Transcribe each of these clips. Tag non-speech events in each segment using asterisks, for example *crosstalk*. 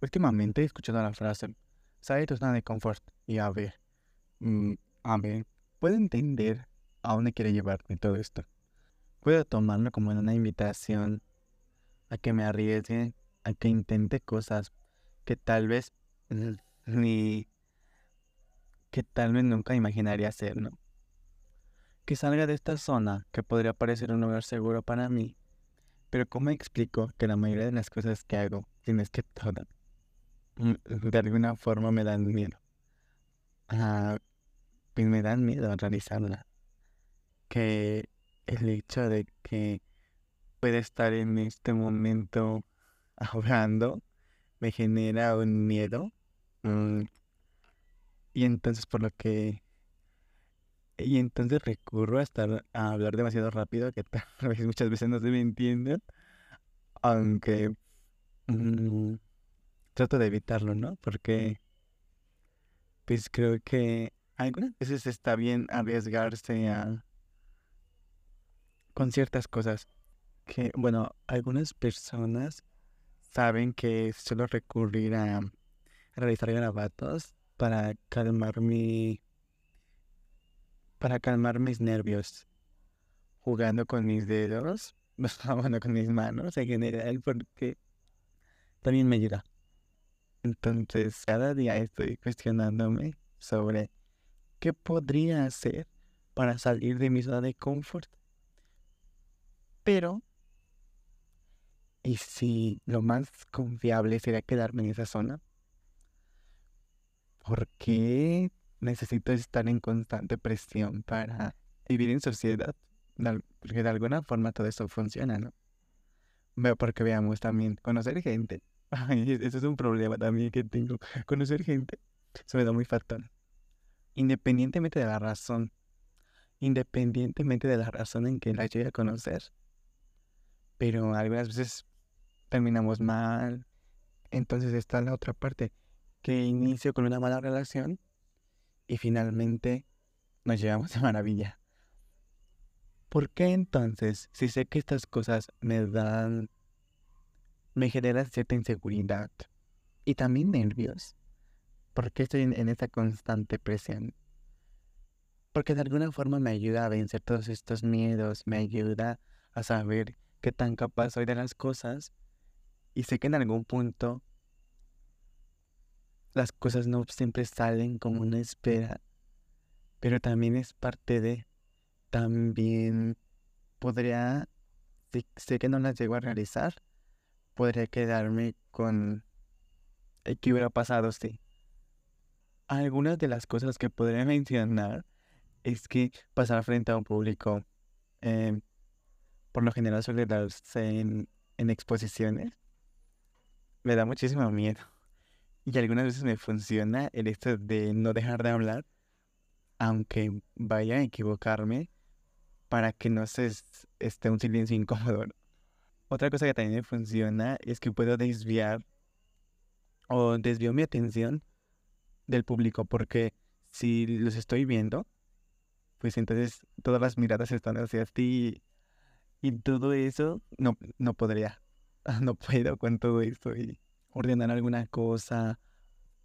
últimamente he escuchado la frase, salir tu zona de confort. Y a ver, mm, a ver, puedo entender a dónde quiere llevarme todo esto. Puedo tomarlo como una invitación a que me arriesgue, a que intente cosas que tal vez ni que tal vez nunca imaginaría hacer, ¿no? Que salga de esta zona que podría parecer un lugar seguro para mí. Pero ¿cómo explico que la mayoría de las cosas que hago, tienes que todas, de alguna forma me dan miedo? Ah, pues me dan miedo realizarla. Que el hecho de que pueda estar en este momento hablando me genera un miedo. Mm, y entonces por lo que... Y entonces recurro a estar a hablar demasiado rápido, que tal *laughs* vez muchas veces no se me entiende, aunque mm, trato de evitarlo, ¿no? Porque pues creo que algunas veces está bien arriesgarse a con ciertas cosas que, bueno, algunas personas saben que suelo recurrir a realizar garabatos para calmar mi para calmar mis nervios jugando con mis dedos *laughs* bueno con mis manos en general porque también me ayuda entonces cada día estoy cuestionándome sobre qué podría hacer para salir de mi zona de confort pero y si lo más confiable sería quedarme en esa zona ¿por qué necesito estar en constante presión para vivir en sociedad? Porque de alguna forma todo eso funciona, ¿no? Porque veamos también, conocer gente. Eso es un problema también que tengo. *laughs* Conocer gente se me da muy fatal. Independientemente de la razón. Independientemente de la razón en que la llegue a conocer. Pero algunas veces terminamos mal. Entonces está la otra parte que inicio con una mala relación y finalmente nos llevamos *laughs* de maravilla. ¿Por qué entonces, si sé que estas cosas me dan, me generan cierta inseguridad y también nervios? ¿Por qué estoy en, esta constante presión? Porque de alguna forma me ayuda a vencer todos estos miedos, me ayuda a saber qué tan capaz soy de las cosas y sé que en algún punto las cosas no siempre salen como una espera, pero también es parte de, también podría, sé que no las llego a realizar, podría quedarme con que hubiera pasado, sí. Algunas de las cosas que podría mencionar es que pasar frente a un público, em, por lo general suele darse en, en exposiciones, me da muchísimo miedo. Y algunas veces me funciona el hecho de no dejar de hablar, aunque vaya a equivocarme, para que no se esté un silencio incómodo. Otra cosa que también me funciona es que puedo desviar o desvío mi atención del público, porque si los estoy viendo, pues entonces todas las miradas están hacia ti y todo eso no, no podría, *laughs* no puedo con todo esto y ordenar alguna cosa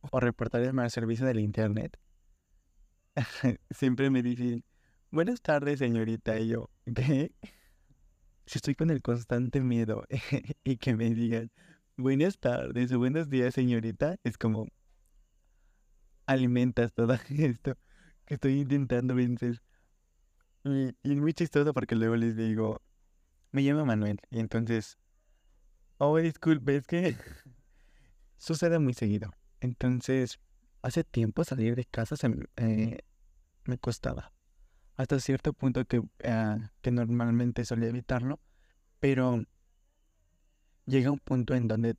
o reportarme al servicio del internet, *laughs* siempre me dicen, buenas tardes señorita, y yo, ¿qué? Si estoy con el constante miedo *laughs* y que me digan, buenas tardes o buenos días señorita, es como, alimentas todo *laughs* esto que estoy intentando vencer. Y, es muy chistoso porque luego les digo, me llamo Manuel, y entonces, oh, disculpe, es que *laughs* sucede muy seguido. Entonces, hace tiempo salir de casa se, eh, me costaba. Hasta cierto punto que, ah, que normalmente solía evitarlo. Pero llega un punto en donde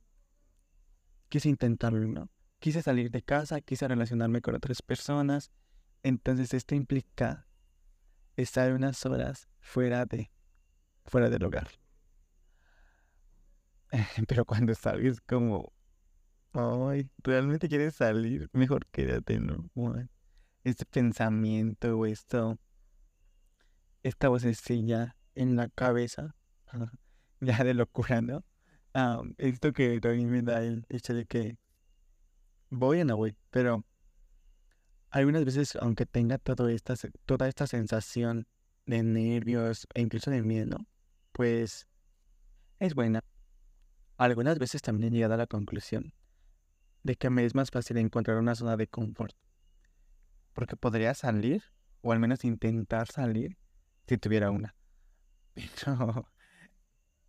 quise intentarlo, ¿no? Quise salir de casa, quise relacionarme con otras personas. Entonces esto implica estar unas horas fuera de fuera del hogar. *laughs* Pero cuando salgo como Ay, ¿realmente quieres salir? Mejor quédate, ¿no? Este pensamiento o esto, esta vocecilla en la cabeza, *laughs* ya de locura, ¿no? Ah, esto que también me da el hecho de que voy o no voy, pero algunas veces, aunque tenga esta, toda esta sensación de nervios e incluso de miedo, pues es buena. Algunas veces también he llegado a la conclusión de que me es más fácil encontrar una zona de confort. Porque podría salir, o al menos intentar salir, si tuviera una. *laughs* Pero,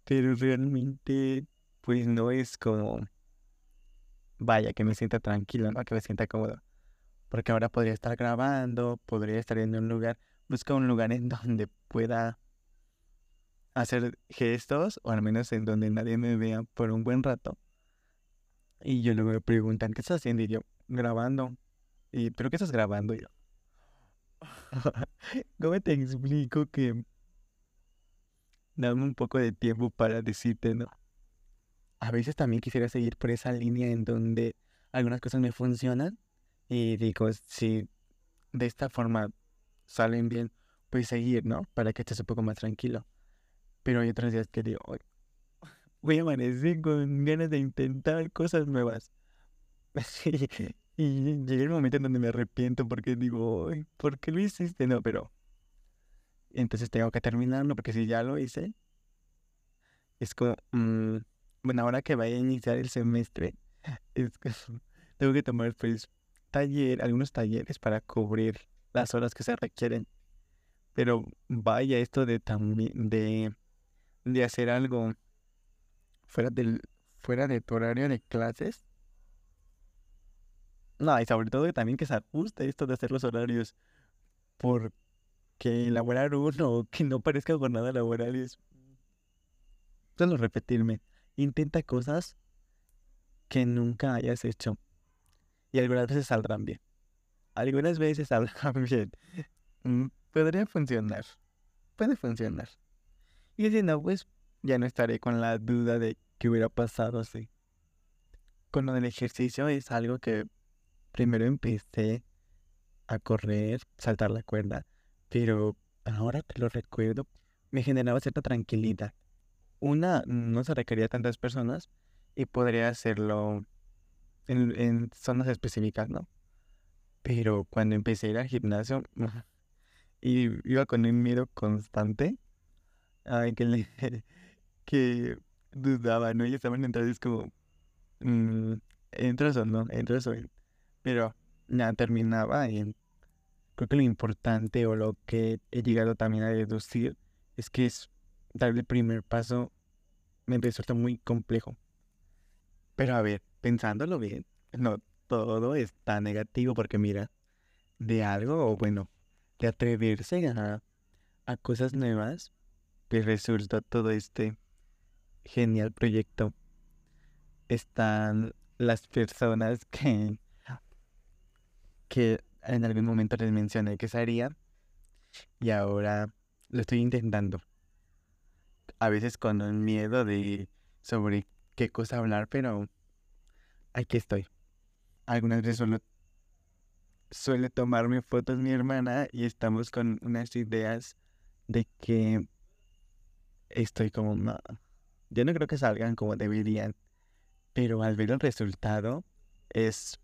pero realmente, pues no es como, vaya, que me sienta tranquilo, ¿no? Que me sienta cómodo. Porque ahora podría estar grabando, podría estar en un lugar, busca un lugar en donde pueda hacer gestos, o al menos en donde nadie me vea por un buen rato. Y yo luego me preguntan, ¿qué estás haciendo? Y yo, grabando. Y, ¿pero qué estás grabando? Yo, *laughs* ¿cómo te explico que dame un poco de tiempo para decirte, ¿no? A veces también quisiera seguir por esa línea en donde algunas cosas me funcionan y digo, si de esta forma salen bien, pues seguir, ¿no? Para que estés un poco más tranquilo. Pero hay otros días que digo, voy a amanecer con ganas de intentar cosas nuevas. *laughs* y llega el momento en donde me arrepiento porque digo, ¿por qué lo hiciste? No, pero entonces tengo que terminarlo porque si ya lo hice, es como, mm, bueno, ahora que vaya a iniciar el semestre, *laughs* tengo que tomar pues taller, algunos talleres para cubrir las horas que se requieren. Pero vaya esto de también de de hacer algo fuera del fuera de tu horario de clases. No, y sobre todo también que se ajuste esto de hacer los horarios. Porque elaborar uno que no parezca jornada laboral es. Solo repetirme. Intenta cosas que nunca hayas hecho. Y algunas veces saldrán bien. Algunas veces saldrán *laughs* bien. Mm, podría funcionar. Puede funcionar. Y si no, pues ya no estaré con la duda de qué hubiera pasado así. Con lo del ejercicio es algo que primero empecé a correr, saltar la cuerda, pero ahora que lo recuerdo, me generaba cierta tranquilidad. Una, no se requería tantas personas y podría hacerlo en, zonas específicas, ¿no? Pero cuando empecé a ir al gimnasio y iba con un miedo constante, *laughs* que, dudaba, ¿no? Y estaban entonces como, mm, ¿entras o no? ¿Entras o no? Pero nada, terminaba y creo que lo importante o lo que he llegado también a deducir es que es dar el primer paso me empezó a estar muy complejo. Pero a ver, pensándolo bien, no todo es tan negativo porque mira, de algo, o bueno, de atreverse a, a cosas nuevas, pues resulta todo este genial proyecto. Están las personas que, que en algún momento les mencioné que haría y ahora lo estoy intentando. A veces con un miedo de sobre qué cosa hablar, pero aquí estoy. Algunas veces solo suele tomarme fotos mi hermana y estamos con unas ideas de que estoy como, no, yo no creo que salgan como deberían, pero al ver el resultado es,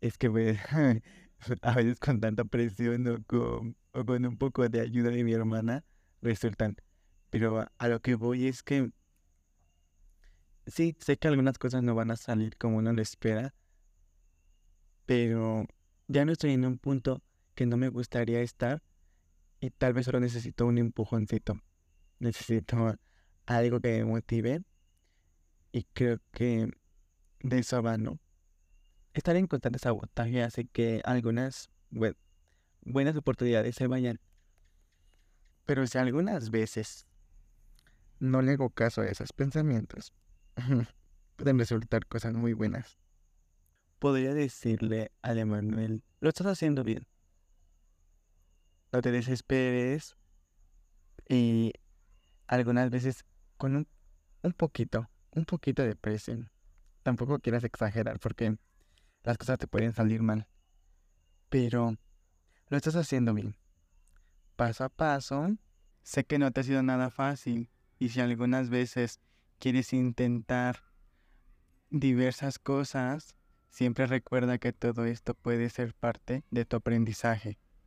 es que pues, *laughs* a veces con tanta presión o con, o con un poco de ayuda de mi hermana resultan, pero a, lo que voy es que sí, sé que algunas cosas no van a salir como uno lo espera, pero ya no estoy en un punto que no me gustaría estar y tal vez solo necesito un empujoncito. Necesito algo que me motive. Y creo que de eso va, ¿no? Estar en constante sabotaje hace que algunas buenas oportunidades se vayan. Pero si algunas veces no le hago caso a esos pensamientos, *laughs* pueden resultar cosas muy buenas. Podría decirle a Emanuel, lo estás haciendo bien no te desesperes y algunas veces con un, un poquito, un poquito de presión. Tampoco quieras exagerar porque las cosas te pueden salir mal. Pero lo estás haciendo bien. Paso a paso. Sé que no te ha sido nada fácil y si algunas veces quieres intentar diversas cosas, siempre recuerda que todo esto puede ser parte de tu aprendizaje.